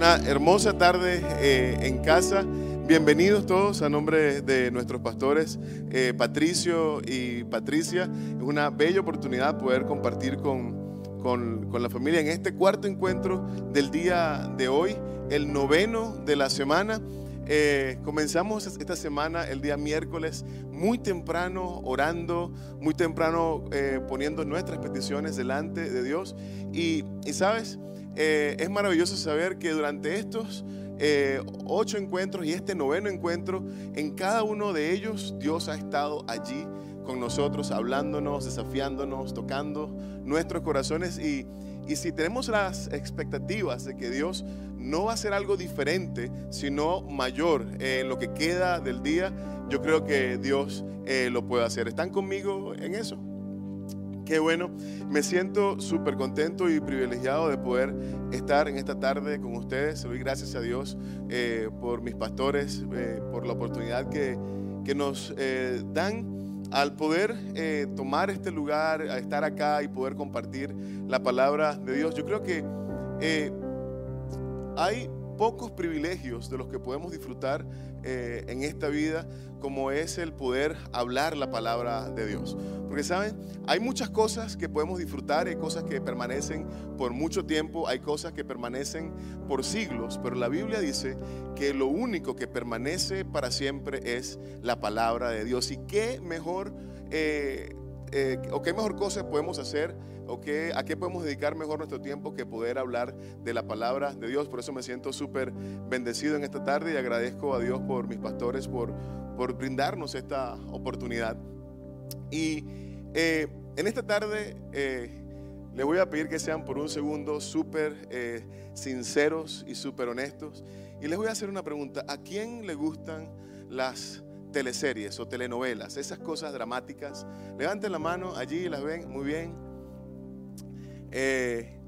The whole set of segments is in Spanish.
Una hermosa tarde eh, en casa. Bienvenidos todos a nombre de nuestros pastores eh, Patricio y Patricia. Es una bella oportunidad poder compartir con, con, la familia en este cuarto encuentro del día de hoy, el noveno de la semana. Eh, comenzamos esta semana el día miércoles muy temprano orando, muy temprano eh, poniendo nuestras peticiones delante de Dios. Y, y sabes, eh, es maravilloso saber que durante estos ocho encuentros y este noveno encuentro, en cada uno de ellos Dios ha estado allí con nosotros, hablándonos, desafiándonos, tocando nuestros corazones y si tenemos las expectativas de que Dios no va a hacer algo diferente, sino mayor en lo que queda del día, yo creo que Dios eh, lo puede hacer. ¿Están conmigo en eso? Qué bueno, me siento súper contento y privilegiado de poder estar en esta tarde con ustedes. Doy gracias a Dios eh, por mis pastores, eh, por la oportunidad que, que nos dan al poder eh, tomar este lugar, a estar acá y poder compartir la palabra de Dios, yo creo que eh, hay pocos privilegios de los que podemos disfrutar eh, en esta vida, como es el poder hablar la palabra de Dios. Porque, ¿saben? Hay muchas cosas que podemos disfrutar, hay cosas que permanecen por mucho tiempo, hay cosas que permanecen por siglos, pero la Biblia dice que lo único que permanece para siempre es la palabra de Dios. ¿Y qué mejor, eh, eh, o qué mejor cosa podemos hacer? ¿O qué, a qué podemos dedicar mejor nuestro tiempo que poder hablar de la palabra de Dios? Por eso me siento súper bendecido en esta tarde y agradezco a Dios por mis pastores, por, por brindarnos esta oportunidad. Y eh, en esta tarde eh, les voy a pedir que sean por un segundo súper eh, sinceros y súper honestos. Y les voy a hacer una pregunta. ¿A quién le gustan las teleseries o telenovelas? Esas cosas dramáticas. Levanten la mano allí, las ven muy bien. Eh,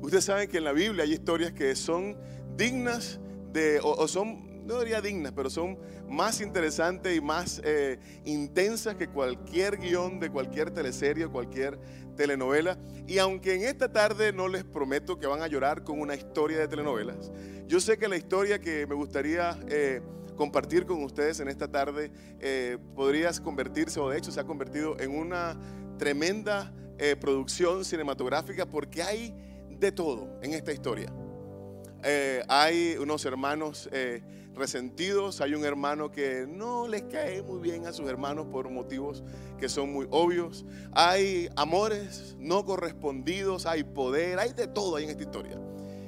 ustedes saben que en la Biblia hay historias que son dignas de, o, son, no diría dignas, pero son más interesantes y más eh, intensas que cualquier guion de cualquier teleserie o cualquier telenovela. Y aunque en esta tarde no les prometo que van a llorar con una historia de telenovelas, yo sé que la historia que me gustaría... Eh, compartir con ustedes en esta tarde podría convertirse, o de hecho se ha convertido en una tremenda eh, producción cinematográfica porque hay de todo en esta historia. Eh, hay unos hermanos eh, resentidos, hay un hermano que no les cae muy bien a sus hermanos por motivos que son muy obvios, hay amores no correspondidos, hay poder, hay de todo ahí en esta historia.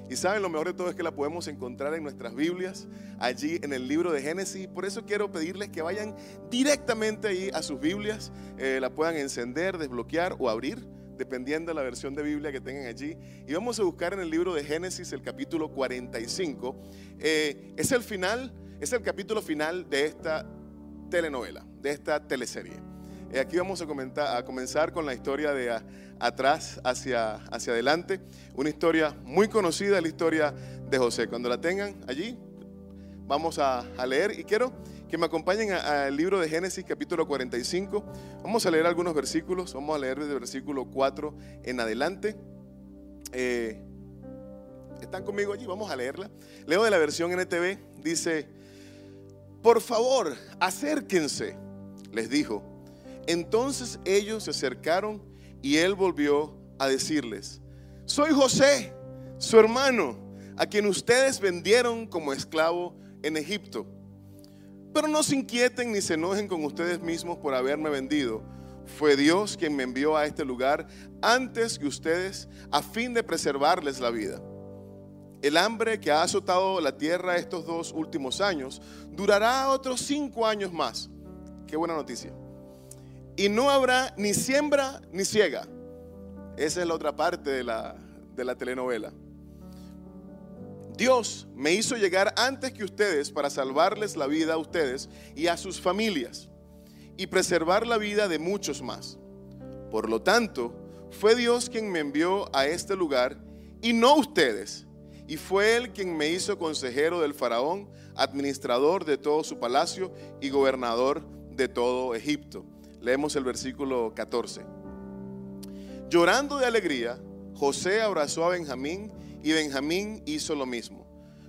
Y saben, lo mejor de todo es que la podemos encontrar en nuestras Biblias, allí en el libro de Génesis. Por eso quiero pedirles que vayan directamente ahí a sus Biblias, eh, la puedan encender, desbloquear o abrir, dependiendo de la versión de Biblia que tengan allí. Y vamos a buscar en el libro de Génesis el capítulo 45. Eh, es el final, es el capítulo final de esta telenovela, de esta teleserie. Eh, aquí vamos a, comentar, a comenzar con la historia de atrás hacia, hacia adelante. Una historia muy conocida, la historia de José. Cuando la tengan allí, vamos a, leer y quiero que me acompañen al libro de Génesis capítulo 45. Vamos a leer algunos versículos, vamos a leer desde el versículo 4 en adelante. Eh, ¿Están conmigo allí? Vamos a leerla. Leo de la versión NTV, dice, por favor, acérquense, les dijo. Entonces ellos se acercaron y él volvió a decirles, soy José, su hermano, a quien ustedes vendieron como esclavo en Egipto. Pero no se inquieten ni se enojen con ustedes mismos por haberme vendido. Fue Dios quien me envió a este lugar antes que ustedes a fin de preservarles la vida. El hambre que ha azotado la tierra estos dos últimos años durará otros cinco años más. Qué buena noticia y no habrá ni siembra ni ciega. Esa es la otra parte de la, de la telenovela. Dios me hizo llegar antes que ustedes para salvarles la vida a ustedes y a sus familias y preservar la vida de muchos más. Por lo tanto, fue Dios quien me envió a este lugar y no ustedes. Y fue Él quien me hizo consejero del faraón, administrador de todo su palacio y gobernador de todo Egipto. Leemos el versículo 14. Llorando de alegría, José abrazó a Benjamín y Benjamín hizo lo mismo.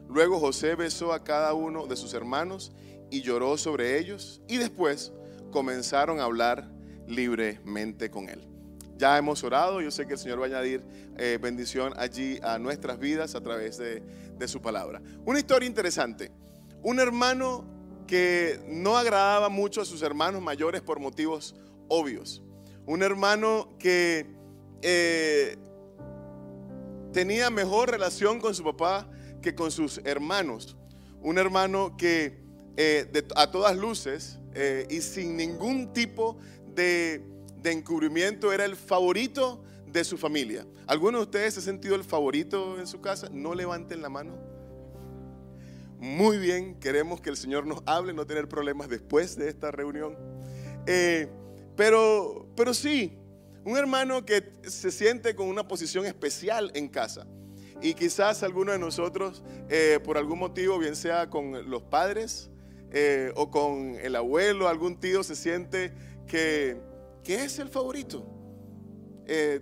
Luego José besó a cada uno de sus hermanos y lloró sobre ellos y después comenzaron a hablar libremente con él. Ya hemos orado, yo sé que el Señor va a añadir eh, bendición allí a nuestras vidas a través de, de su palabra. Una historia interesante. Un hermano que no agradaba mucho a sus hermanos mayores por motivos obvios. Un hermano que eh, tenía mejor relación con su papá que con sus hermanos. Un hermano que eh, a todas luces eh, y sin ningún tipo de, de encubrimiento era el favorito de su familia. ¿Alguno de ustedes se ha sentido el favorito en su casa? No levanten la mano. Muy bien, queremos que el Señor nos hable, no tener problemas después de esta reunión. pero, pero sí, un hermano que se siente con una posición especial en casa. Y quizás alguno de nosotros, eh, por algún motivo, bien sea con los padres eh, o con el abuelo, algún tío, se siente que, es el favorito. Eh,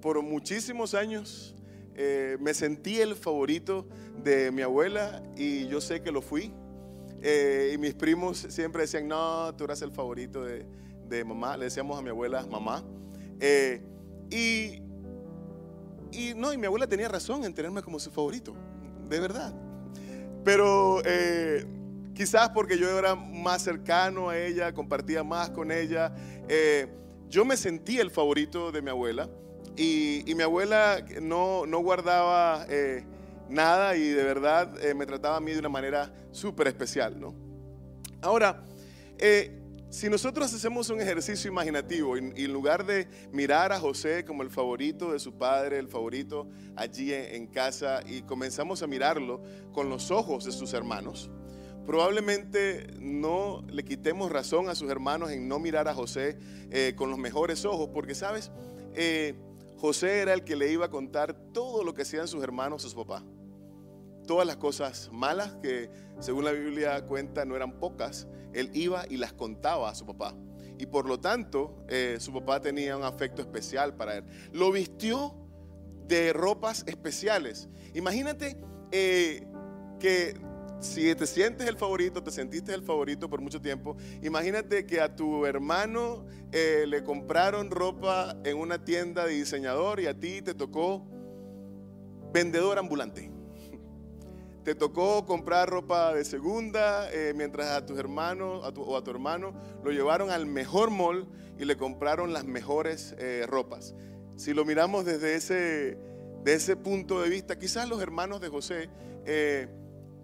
por muchísimos años me sentí el favorito de mi abuela y yo sé que lo fui. y mis primos siempre decían, no, tú eras el favorito de, de mamá, le decíamos a mi abuela mamá. Eh, y, y no, y mi abuela tenía razón en tenerme como su favorito, de verdad. Pero eh, quizás porque yo era más cercano a ella, compartía más con ella, eh, yo me sentí el favorito de mi abuela. Y, mi abuela no, no guardaba nada y de verdad me trataba a mí de una manera súper especial, ¿no? Ahora, si nosotros hacemos un ejercicio imaginativo y en lugar de mirar a José como el favorito de su padre, el favorito allí en casa, y comenzamos a mirarlo con los ojos de sus hermanos, probablemente no le quitemos razón a sus hermanos en no mirar a José eh, con los mejores ojos, porque sabes, eh, José era el que le iba a contar todo lo que hacían sus hermanos a su papá. Todas las cosas malas que según la Biblia cuenta no eran pocas, él iba y las contaba a su papá. Y por lo tanto, eh, su papá tenía un afecto especial para él. Lo vistió de ropas especiales. Imagínate eh, que si te sientes el favorito, te sentiste el favorito por mucho tiempo, imagínate que a tu hermano eh, le compraron ropa en una tienda de diseñador y a ti te tocó vendedor ambulante te tocó comprar ropa de segunda, eh, mientras a tus hermanos o a tu hermano lo llevaron al mejor mall y le compraron las mejores eh, ropas. Si lo miramos desde ese, ese punto de vista, quizás los hermanos de José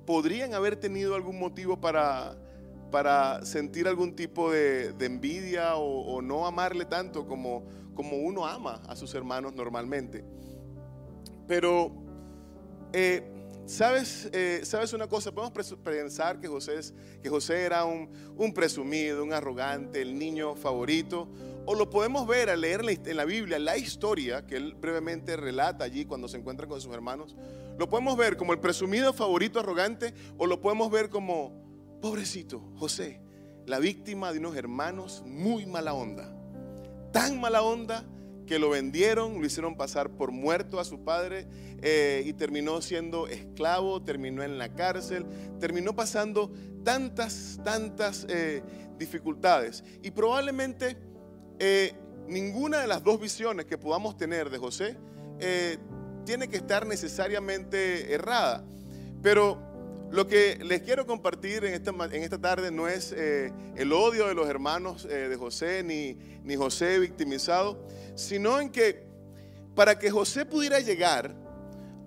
podrían haber tenido algún motivo para, para sentir algún tipo de, envidia o, no amarle tanto como, como uno ama a sus hermanos normalmente. Pero ¿Sabes, eh, ¿Sabes una cosa? Podemos pensar que José, que José era un, presumido, un arrogante, el niño favorito. O lo podemos ver al leer en la Biblia la historia que él brevemente relata allí cuando se encuentra con sus hermanos. Lo podemos ver como el presumido favorito arrogante o lo podemos ver como, pobrecito, José, la víctima de unos hermanos muy mala onda. Tan mala onda que lo vendieron, lo hicieron pasar por muerto a su padre eh, y terminó siendo esclavo, terminó en la cárcel, terminó pasando tantas, tantas eh, dificultades. Y probablemente eh, ninguna de las dos visiones que podamos tener de José tiene que estar necesariamente errada. Pero lo que les quiero compartir en esta, en esta tarde no es el odio de los hermanos de José ni, ni José victimizado, sino en que para que José pudiera llegar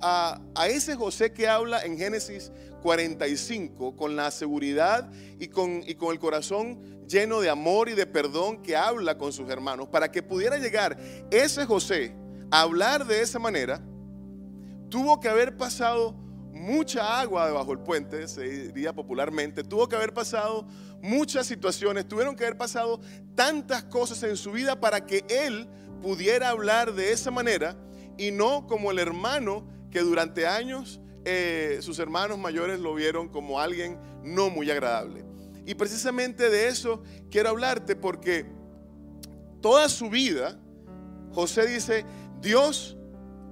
a, ese José que habla en Génesis 45 con la seguridad y con, y con el corazón lleno de amor y de perdón que habla con sus hermanos, para que pudiera llegar ese José a hablar de esa manera, tuvo que haber pasado mucha agua debajo del puente, se diría popularmente, tuvo que haber pasado muchas situaciones, tuvieron que haber pasado tantas cosas en su vida para que él pudiera hablar de esa manera y no como el hermano que durante años eh, sus hermanos mayores lo vieron como alguien no muy agradable. Y precisamente de eso quiero hablarte porque toda su vida, José dice, Dios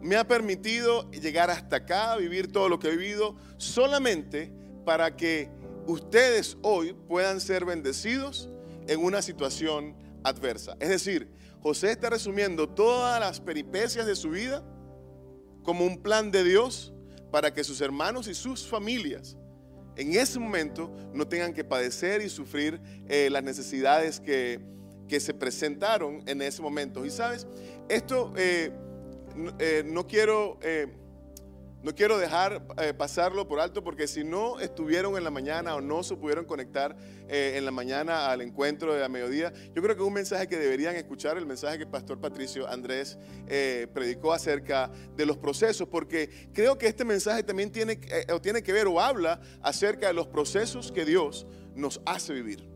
me ha permitido llegar hasta acá, vivir todo lo que he vivido, solamente para que ustedes hoy puedan ser bendecidos en una situación adversa. Es decir, José está resumiendo todas las peripecias de su vida como un plan de Dios para que sus hermanos y sus familias en ese momento no tengan que padecer y sufrir eh, las necesidades que, que, se presentaron en ese momento. Y sabes, esto eh, eh, no quiero no quiero dejar eh, pasarlo por alto porque si no estuvieron en la mañana o no se pudieron conectar eh, en la mañana al encuentro de la mediodía, yo creo que es un mensaje que deberían escuchar, el mensaje que el pastor Patricio Andrés eh, predicó acerca de los procesos, porque creo que este mensaje también tiene, o tiene que ver o habla acerca de los procesos que Dios nos hace vivir.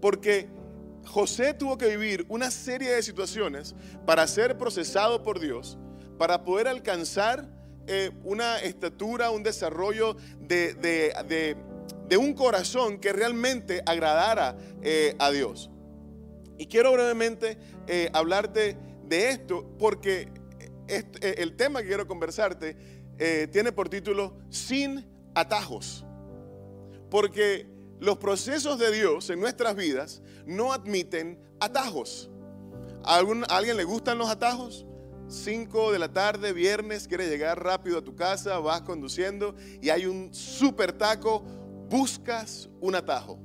Porque José tuvo que vivir una serie de situaciones para ser procesado por Dios para poder alcanzar eh, una estatura, un desarrollo de, un corazón que realmente agradara eh, a Dios. Y quiero brevemente eh, hablarte de esto porque el tema que quiero conversarte tiene por título Sin atajos. Porque los procesos de Dios en nuestras vidas no admiten atajos. ¿A, alguien le gustan los atajos? 5 de la tarde, viernes, quieres llegar rápido a tu casa, vas conduciendo y hay un super taco, buscas un atajo.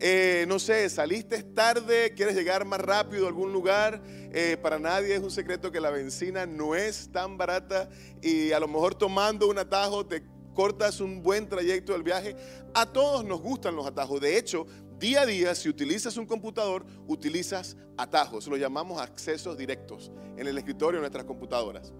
Eh, no sé, saliste tarde, quieres llegar más rápido a algún lugar. Eh, para nadie es un secreto que la benzina no es tan barata y a lo mejor tomando un atajo te cortas un buen trayecto del viaje. A todos nos gustan los atajos. De hecho, Día a día, si utilizas un computador, utilizas atajos, lo llamamos accesos directos en el escritorio de nuestras computadoras.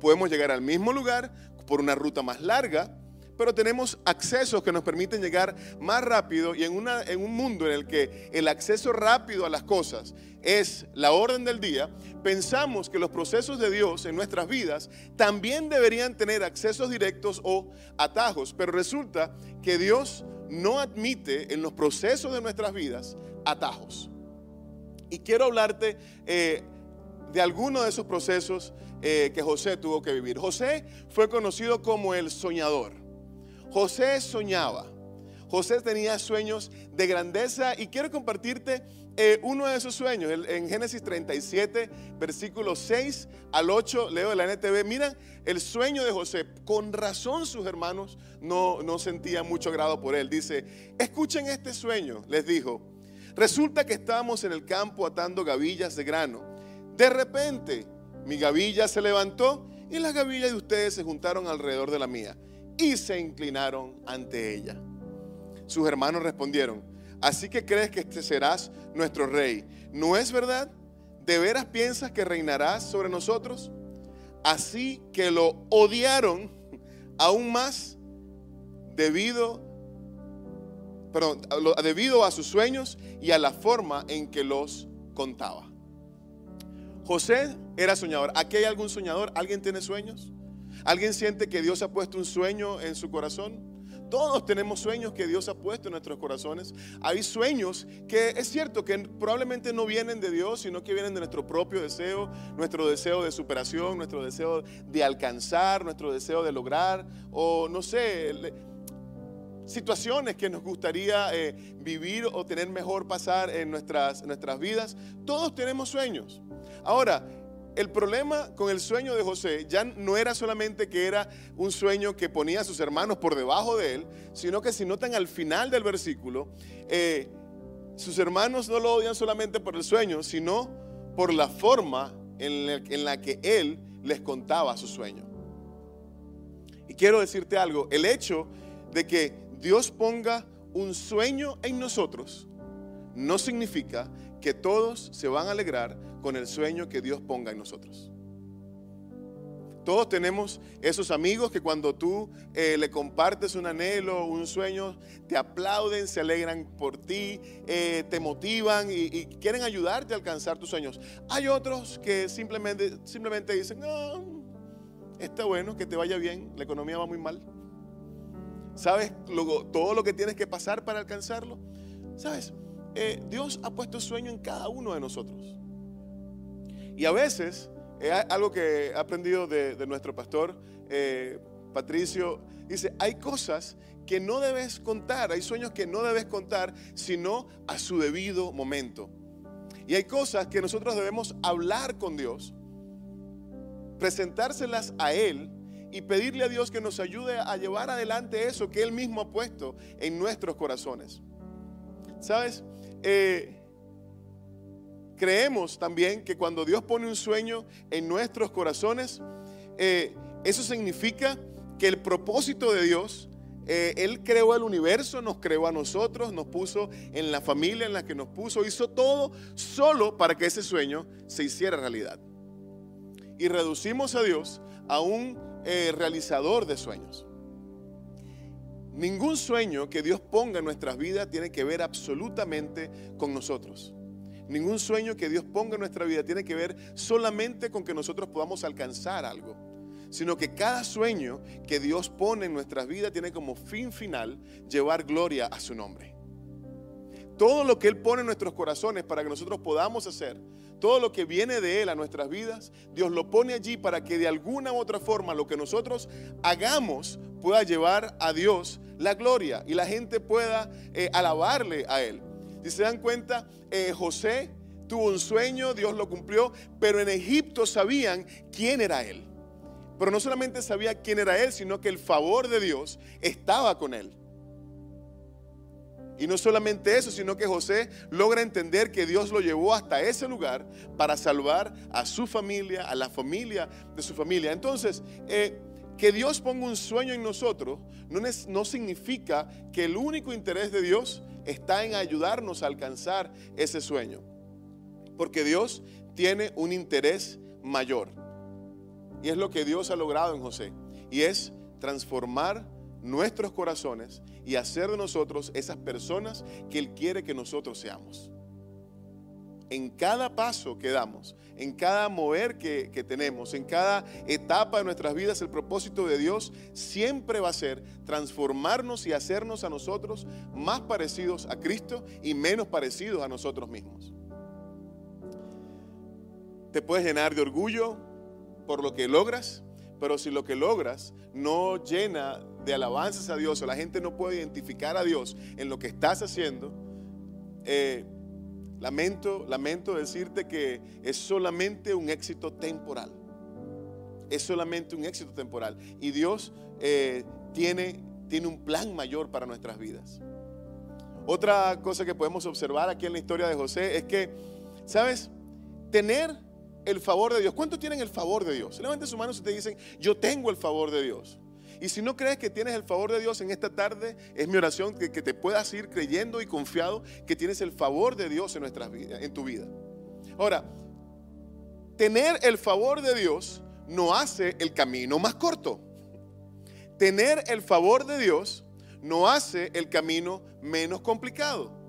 Podemos llegar al mismo lugar por una ruta más larga, pero tenemos accesos que nos permiten llegar más rápido y en, en un mundo en el que el acceso rápido a las cosas es la orden del día, pensamos que los procesos de Dios en nuestras vidas también deberían tener accesos directos o atajos, pero resulta que Dios no admite en los procesos de nuestras vidas atajos. Y quiero hablarte eh, de algunos de esos procesos eh, que José tuvo que vivir. José fue conocido como el soñador. José soñaba. José tenía sueños de grandeza y quiero compartirte eh, uno de esos sueños. En Génesis 37, versículos 6 al 8, leo de la NTV, miran el sueño de José. Con razón sus hermanos no, no sentían mucho agrado por él. Dice, escuchen este sueño, les dijo. Resulta que estábamos en el campo atando gavillas de grano. De repente, mi gavilla se levantó y las gavillas de ustedes se juntaron alrededor de la mía y se inclinaron ante ella. Sus hermanos respondieron, así que crees que este serás nuestro rey. ¿No es verdad? ¿De veras piensas que reinarás sobre nosotros? Así que lo odiaron aún más debido, debido a sus sueños y a la forma en que los contaba. José era soñador. ¿Aquí hay algún soñador? ¿Alguien tiene sueños? ¿Alguien siente que Dios ha puesto un sueño en su corazón? Todos tenemos sueños que Dios ha puesto en nuestros corazones. Hay sueños que es cierto que probablemente no vienen de Dios, sino que vienen de nuestro propio deseo, nuestro deseo de superación, nuestro deseo de alcanzar, nuestro deseo de lograr, o no sé, situaciones que nos gustaría eh, vivir o tener mejor pasar en nuestras, nuestras vidas. Todos tenemos sueños. Ahora, el problema con el sueño de José ya no era solamente que era un sueño que ponía a sus hermanos por debajo de él, sino que si notan al final del versículo, eh, sus hermanos no lo odian solamente por el sueño, sino por la forma en la que él les contaba su sueño. Y quiero decirte algo, el hecho de que Dios ponga un sueño en nosotros no significa que todos se van a alegrar con el sueño que Dios ponga en nosotros. Todos tenemos esos amigos que cuando tú eh, le compartes un anhelo, un sueño, te aplauden, se alegran por ti, eh, te motivan y, quieren ayudarte a alcanzar tus sueños. Hay otros que simplemente, simplemente dicen, está bueno, que te vaya bien, la economía va muy mal. ¿Sabes todo lo que tienes que pasar para alcanzarlo? ¿Sabes? Eh, Dios ha puesto sueño en cada uno de nosotros. Y a veces Es algo que he aprendido de, nuestro pastor eh, Patricio. Dice, hay cosas que no debes contar, hay sueños que no debes contar, sino a su debido momento. Y hay cosas que nosotros debemos hablar con Dios, presentárselas a Él y pedirle a Dios que nos ayude a llevar adelante eso que Él mismo ha puesto en nuestros corazones. ¿Sabes? Eh, creemos también que cuando Dios pone un sueño en nuestros corazones, eh, eso significa que el propósito de Dios eh, él creó el universo, nos creó a nosotros, nos puso en la familia en la que nos puso, hizo todo solo para que ese sueño se hiciera realidad. Y reducimos a Dios a un eh, realizador de sueños. Ningún sueño que Dios ponga en nuestras vidas tiene que ver absolutamente con nosotros. Ningún sueño que Dios ponga en nuestra vida tiene que ver solamente con que nosotros podamos alcanzar algo sino que cada sueño que Dios pone en nuestras vidas tiene como fin final llevar gloria a su nombre. Todo lo que Él pone en nuestros corazones para que nosotros podamos hacer, todo lo que viene de Él a nuestras vidas, Dios lo pone allí para que de alguna u otra forma lo que nosotros hagamos pueda llevar a Dios la gloria y la gente pueda eh, alabarle a Él. Si se dan cuenta, eh, José tuvo un sueño, Dios lo cumplió, pero en Egipto sabían quién era Él. Pero no solamente sabía quién era él, sino que el favor de Dios estaba con él. Y no solamente eso, sino que José logra entender que Dios lo llevó hasta ese lugar para salvar a su familia, a la familia de su familia. Entonces, eh, que Dios ponga un sueño en nosotros no, no significa que el único interés de Dios está en ayudarnos a alcanzar ese sueño. Porque Dios tiene un interés mayor. Y es lo que Dios ha logrado en José. Y es transformar nuestros corazones y hacer de nosotros esas personas que Él quiere que nosotros seamos. En cada paso que damos, en cada mover que, tenemos, en cada etapa de nuestras vidas, el propósito de Dios siempre va a ser transformarnos y hacernos a nosotros más parecidos a Cristo y menos parecidos a nosotros mismos. Te puedes llenar de orgullo, por lo que logras, pero si lo que logras no llena de alabanzas a Dios o la gente no puede identificar a Dios en lo que estás haciendo, eh, lamento, lamento decirte que es solamente un éxito temporal. Es solamente un éxito temporal. Y Dios eh, tiene, tiene un plan mayor para nuestras vidas. Otra cosa que podemos observar aquí en la historia de José es que, ¿sabes? Tener el favor de Dios. ¿Cuántos tienen el favor de Dios? Levanten sus manos y te dicen, yo tengo el favor de Dios. Y si no crees que tienes el favor de Dios en esta tarde, es mi oración que, te puedas ir creyendo y confiado que tienes el favor de Dios en, nuestras vidas, en tu vida. Ahora, tener el favor de Dios no hace el camino más corto. Tener el favor de Dios no hace el camino menos complicado.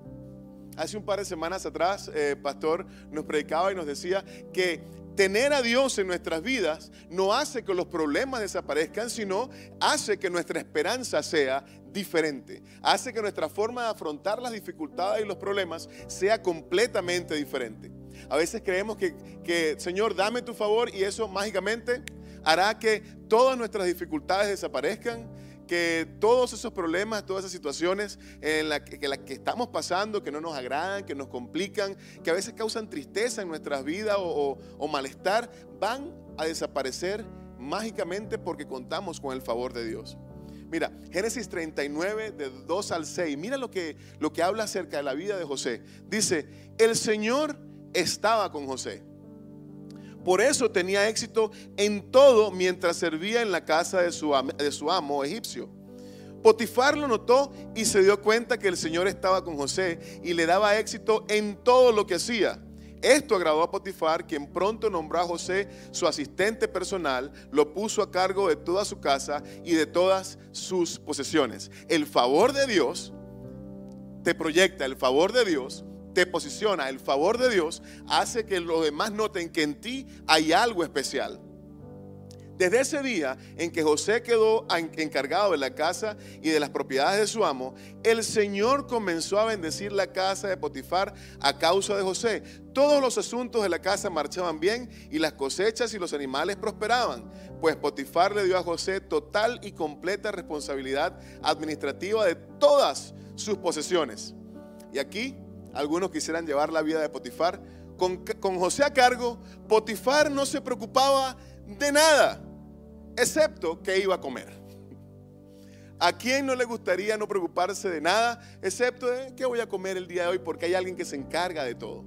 Hace un par de semanas atrás, eh, pastor nos predicaba y nos decía que tener a Dios en nuestras vidas no hace que los problemas desaparezcan, sino hace que nuestra esperanza sea diferente. Hace que nuestra forma de afrontar las dificultades y los problemas sea completamente diferente. A veces creemos que, que Señor, dame tu favor y eso mágicamente hará que todas nuestras dificultades desaparezcan que todos esos problemas, todas esas situaciones en las que, estamos pasando, que no nos agradan, que nos complican, que a veces causan tristeza en nuestras vidas o, malestar, van a desaparecer mágicamente porque contamos con el favor de Dios. Mira, Génesis 39, de 2 al 6, mira lo que, lo que habla acerca de la vida de José. Dice, el Señor estaba con José por eso tenía éxito en todo mientras servía en la casa de su, de su amo egipcio. Potifar lo notó y se dio cuenta que el Señor estaba con José y le daba éxito en todo lo que hacía. Esto agradó a Potifar, quien pronto nombró a José su asistente personal, lo puso a cargo de toda su casa y de todas sus posesiones. El favor de Dios te proyecta, el favor de Dios te posiciona, el favor de Dios hace que los demás noten que en ti hay algo especial. Desde ese día en que José quedó encargado de la casa y de las propiedades de su amo, el Señor comenzó a bendecir la casa de Potifar a causa de José. Todos los asuntos de la casa marchaban bien y las cosechas y los animales prosperaban, pues Potifar le dio a José total y completa responsabilidad administrativa de todas sus posesiones. Y aquí algunos quisieran llevar la vida de Potifar. Con, José a cargo, Potifar no se preocupaba de nada excepto que iba a comer. ¿A quién no le gustaría no preocuparse de nada, excepto de qué voy a comer el día de hoy? Porque hay alguien que se encarga de todo.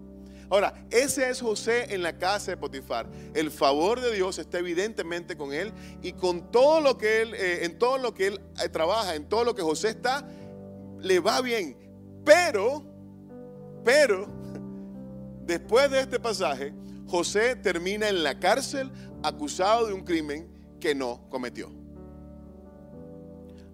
Ahora, ese es José en la casa de Potifar. El favor de Dios está evidentemente con él y con todo lo que él, eh, en todo lo que él eh, trabaja, en todo lo que José está, le va bien. Pero, pero, después de este pasaje, José termina en la cárcel acusado de un crimen que no cometió.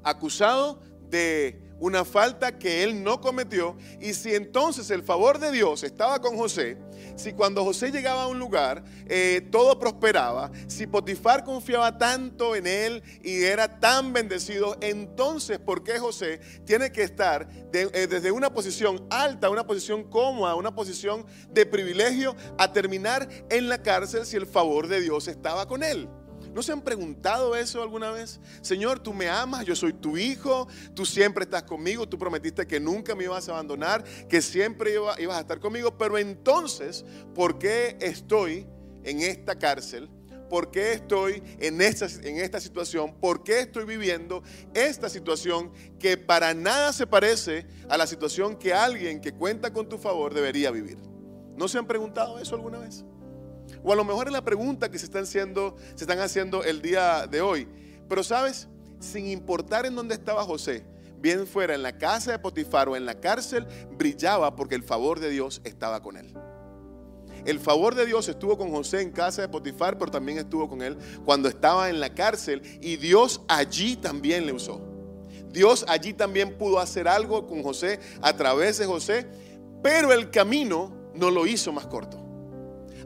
Acusado de una falta que él no cometió. Y si entonces el favor de Dios estaba con José, si cuando José llegaba a un lugar eh, todo prosperaba, si Potifar confiaba tanto en él y era tan bendecido, entonces ¿por qué José tiene que estar eh, desde una posición alta, una posición cómoda, una posición de privilegio, a terminar en la cárcel si el favor de Dios estaba con él? ¿No se han preguntado eso alguna vez? Señor, tú me amas, yo soy tu hijo, tú siempre estás conmigo, tú prometiste que nunca me ibas a abandonar, que siempre ibas a estar conmigo, pero entonces, ¿por qué estoy en esta cárcel? ¿Por qué estoy en esta, en esta situación? ¿Por qué estoy viviendo esta situación que para nada se parece a la situación que alguien que cuenta con tu favor debería vivir? ¿No se han preguntado eso alguna vez? O a lo mejor es la pregunta que se están haciendo, se están haciendo el día de hoy. Pero sabes, sin importar en dónde estaba José, bien fuera en la casa de Potifar o en la cárcel, brillaba porque el favor de Dios estaba con él. El favor de Dios estuvo con José en casa de Potifar, pero también estuvo con él cuando estaba en la cárcel y Dios allí también le usó. Dios allí también pudo hacer algo con José a través de José, pero el camino no lo hizo más corto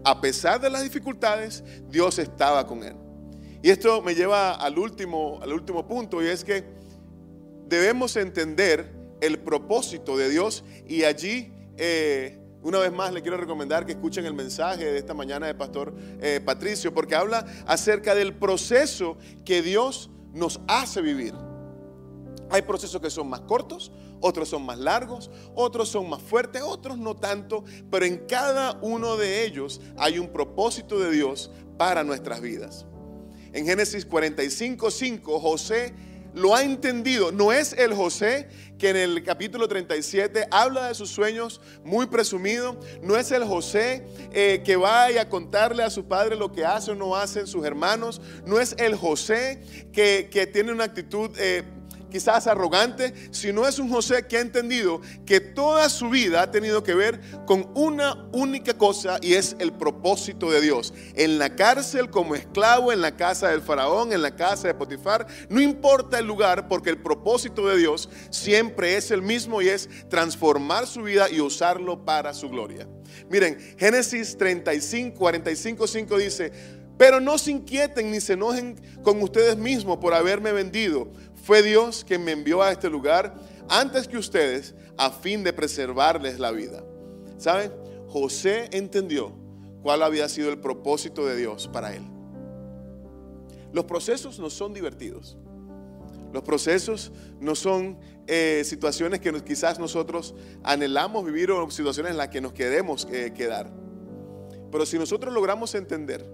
a pesar de las dificultades, Dios estaba con él. Y esto me lleva al último, al último punto y es que debemos entender el propósito de Dios y allí, eh, una vez más, le quiero recomendar que escuchen el mensaje de esta mañana de Pastor eh, Patricio, porque habla acerca del proceso que Dios nos hace vivir. Hay procesos que son más cortos, otros son más largos, otros son más fuertes, otros no tanto, pero en cada uno de ellos hay un propósito de Dios para nuestras vidas. En Génesis 45, 5, José lo ha entendido. No es el José que en el capítulo 37 habla de sus sueños muy presumido. No es el José eh, que va a contarle a su padre lo que hace o no hacen sus hermanos. No es el José que, tiene una actitud eh, quizás arrogante, sino es un José que ha entendido que toda su vida ha tenido que ver con una única cosa y es el propósito de Dios. En la cárcel como esclavo, en la casa del faraón, en la casa de Potifar, no importa el lugar porque el propósito de Dios siempre es el mismo y es transformar su vida y usarlo para su gloria. Miren, Génesis 35, 45, 5 dice, pero no se inquieten ni se enojen con ustedes mismos por haberme vendido fue Dios quien me envió a este lugar antes que ustedes a fin de preservarles la vida. ¿Saben? José entendió cuál había sido el propósito de Dios para él. Los procesos no son divertidos. Los procesos no son eh, situaciones que quizás nosotros anhelamos vivir o situaciones en las que nos queremos eh, quedar. Pero si nosotros logramos entender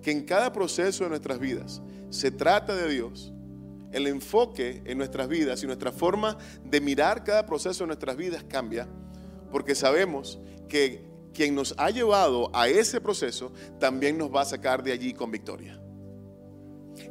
que en cada proceso de nuestras vidas se trata de Dios, el enfoque en nuestras vidas y nuestra forma de mirar cada proceso de nuestras vidas cambia, porque sabemos que quien nos ha llevado a ese proceso también nos va a sacar de allí con victoria.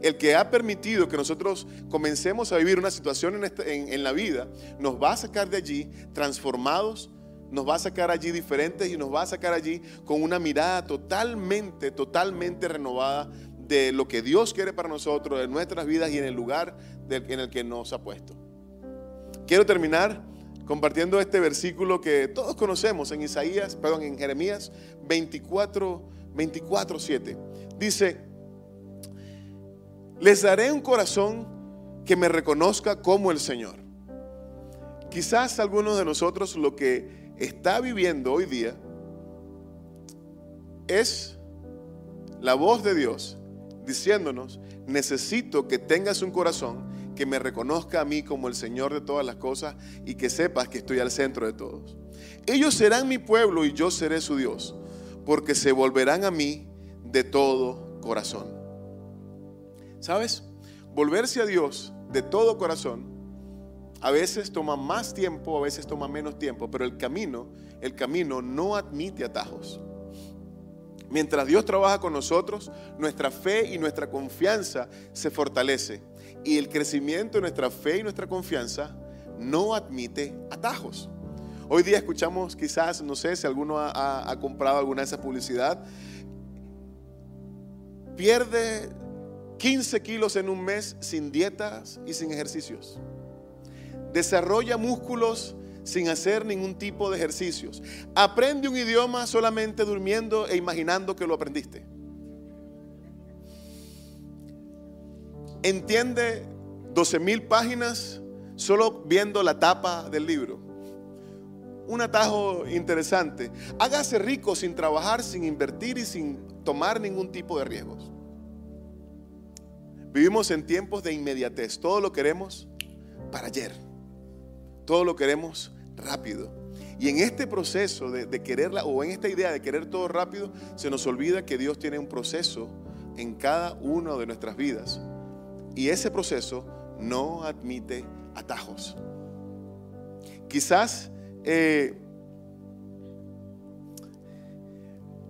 El que ha permitido que nosotros comencemos a vivir una situación en, este, la vida, nos va a sacar de allí transformados, nos va a sacar allí diferentes y nos va a sacar allí con una mirada totalmente, totalmente renovada de lo que Dios quiere para nosotros, en nuestras vidas y en el lugar en el que nos ha puesto. Quiero terminar compartiendo este versículo que todos conocemos en Isaías, perdón, en Jeremías 24, 24, 7. Dice, Les daré un corazón que me reconozca como el Señor. Quizás algunos de nosotros lo que está viviendo hoy día es la voz de Dios diciéndonos, necesito que tengas un corazón que me reconozca a mí como el Señor de todas las cosas y que sepas que estoy al centro de todos. Ellos serán mi pueblo y yo seré su Dios, porque se volverán a mí de todo corazón. ¿Sabes? Volverse a Dios de todo corazón a veces toma más tiempo, a veces toma menos tiempo, pero el camino, el camino no admite atajos. Mientras Dios trabaja con nosotros, nuestra fe y nuestra confianza se fortalece. Y el crecimiento de nuestra fe y nuestra confianza no admite atajos. Hoy día escuchamos quizás, no sé si alguno ha, comprado alguna de esas publicidad, pierde 15 kilos en un mes sin dietas y sin ejercicios. Desarrolla músculos sin hacer ningún tipo de ejercicios. Aprende un idioma solamente durmiendo e imaginando que lo aprendiste. Entiende 12 mil páginas solo viendo la tapa del libro. Un atajo interesante. Hágase rico sin trabajar, sin invertir y sin tomar ningún tipo de riesgos. Vivimos en tiempos de inmediatez. Todo lo queremos para ayer. Todo lo queremos rápido. Y en este proceso de, quererla, o en esta idea de querer todo rápido, se nos olvida que Dios tiene un proceso en cada una de nuestras vidas. Y ese proceso no admite atajos. Quizás eh,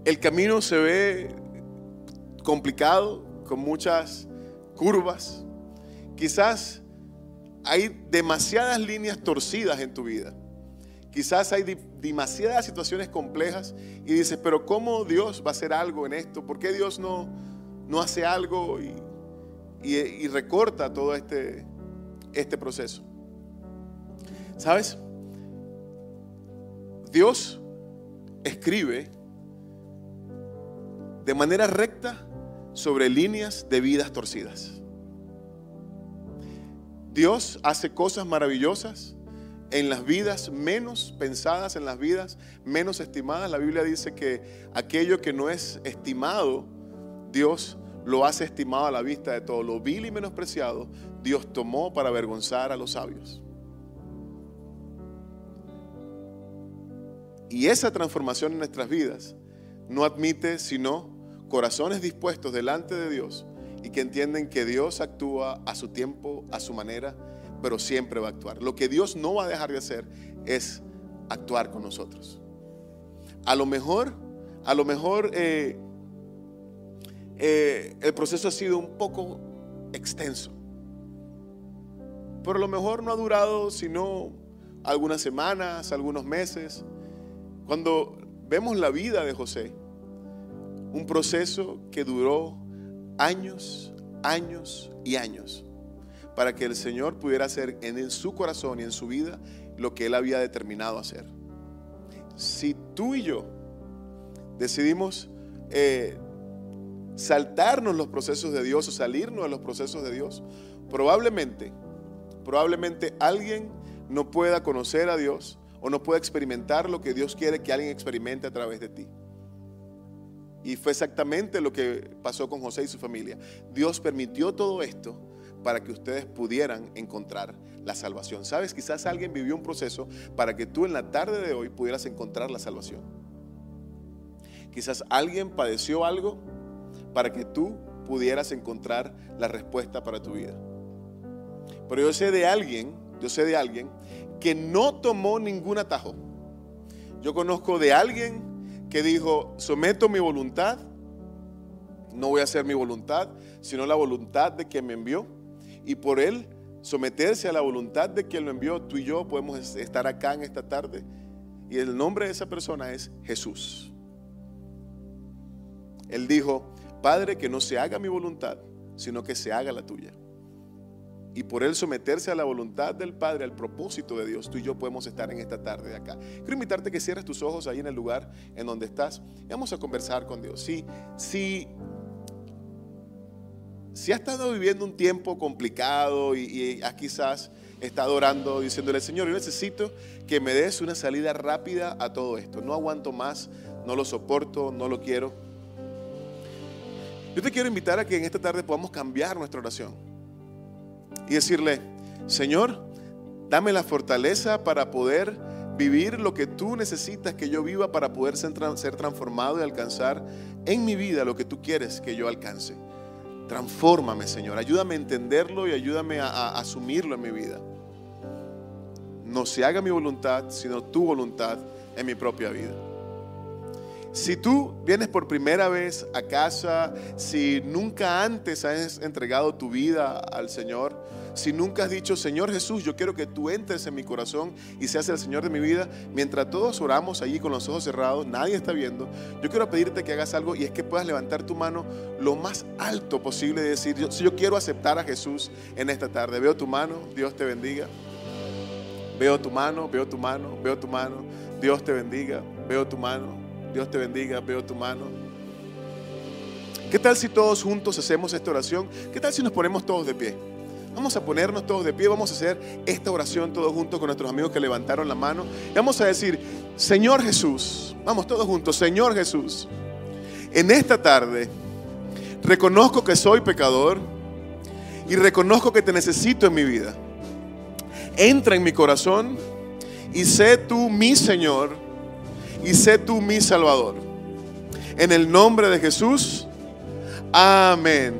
el camino se ve complicado, con muchas curvas. Quizás hay demasiadas líneas torcidas en tu vida. Quizás hay demasiadas situaciones complejas y dices, pero ¿cómo Dios va a hacer algo en esto? ¿Por qué Dios no, no hace algo y, y, recorta todo este, este proceso? ¿Sabes? Dios escribe de manera recta sobre líneas de vidas torcidas. Dios hace cosas maravillosas en las vidas menos pensadas, en las vidas menos estimadas. La Biblia dice que aquello que no es estimado, Dios lo hace estimado a la vista de todo. Lo vil y menospreciado, Dios tomó para avergonzar a los sabios. Y esa transformación en nuestras vidas no admite sino corazones dispuestos delante de Dios y que entienden que Dios actúa a su tiempo, a su manera, pero siempre va a actuar. Lo que Dios no va a dejar de hacer es actuar con nosotros. A lo mejor, a lo mejor eh, eh, el proceso ha sido un poco extenso, pero a lo mejor no ha durado sino algunas semanas, algunos meses. Cuando vemos la vida de José, un proceso que duró años, años y años para que el Señor pudiera hacer en su corazón y en su vida lo que Él había determinado hacer. Si tú y yo decidimos eh, saltarnos los procesos de Dios o salirnos de los procesos de Dios, probablemente, probablemente alguien no pueda conocer a Dios o no pueda experimentar lo que Dios quiere que alguien experimente a través de ti. Y fue exactamente lo que pasó con José y su familia. Dios permitió todo esto para que ustedes pudieran encontrar la salvación. Sabes, quizás alguien vivió un proceso para que tú en la tarde de hoy pudieras encontrar la salvación. Quizás alguien padeció algo para que tú pudieras encontrar la respuesta para tu vida. Pero yo sé de alguien, yo sé de alguien que no tomó ningún atajo. Yo conozco de alguien que dijo, someto mi voluntad, no voy a hacer mi voluntad, sino la voluntad de quien me envió. Y por él someterse a la voluntad de quien lo envió, tú y yo podemos estar acá en esta tarde. Y el nombre de esa persona es Jesús. Él dijo, Padre, que no se haga mi voluntad, sino que se haga la tuya y por él someterse a la voluntad del Padre, al propósito de Dios, tú y yo podemos estar en esta tarde de acá. Quiero invitarte que cierres tus ojos ahí en el lugar en donde estás y vamos a conversar con Dios. Si, si, si has estado viviendo un tiempo complicado y, y quizás estado orando diciéndole, Señor, yo necesito que me des una salida rápida a todo esto. No aguanto más, no lo soporto, no lo quiero. Yo te quiero invitar a que en esta tarde podamos cambiar nuestra oración y decirle, Señor, dame la fortaleza para poder vivir lo que tú necesitas que yo viva para poder ser, transformado y alcanzar en mi vida lo que tú quieres que yo alcance. Transfórmame, Señor. Ayúdame a entenderlo y ayúdame a asumirlo en mi vida. No se haga mi voluntad, sino tu voluntad en mi propia vida. Si tú vienes por primera vez a casa, si nunca antes has entregado tu vida al Señor, si nunca has dicho, Señor Jesús, yo quiero que tú entres en mi corazón y seas el Señor de mi vida, mientras todos oramos allí con los ojos cerrados, nadie está viendo, yo quiero pedirte que hagas algo y es que puedas levantar tu mano lo más alto posible y decir, si yo quiero aceptar a Jesús en esta tarde, veo tu mano, Dios te bendiga. Veo tu mano, veo tu mano, veo tu mano, Dios te bendiga, veo tu mano, Dios te bendiga, veo tu mano. ¿Qué tal si todos juntos hacemos esta oración? ¿Qué tal si nos ponemos todos de pie? Vamos a ponernos todos de pie, vamos a hacer esta oración todos juntos con nuestros amigos que levantaron la mano. Y vamos a decir, Señor Jesús, vamos todos juntos, Señor Jesús, en esta tarde reconozco que soy pecador y reconozco que te necesito en mi vida. Entra en mi corazón y sé tú mi Señor y sé tú mi Salvador. En el nombre de Jesús, amén.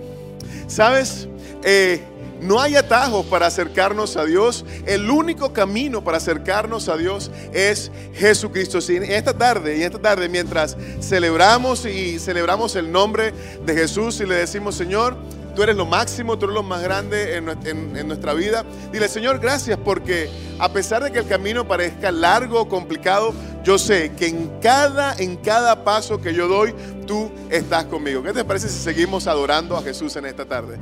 ¿Sabes? Eh, no hay atajos para acercarnos a Dios. El único camino para acercarnos a Dios es Jesucristo. esta tarde, y esta tarde, mientras celebramos y celebramos el nombre de Jesús y le decimos, Señor, tú eres lo máximo, tú eres lo más grande en, nuestra vida. Dile, Señor, gracias porque a pesar de que el camino parezca largo o complicado, yo sé que en cada, en cada paso que yo doy, tú estás conmigo. ¿Qué te parece si seguimos adorando a Jesús en esta tarde?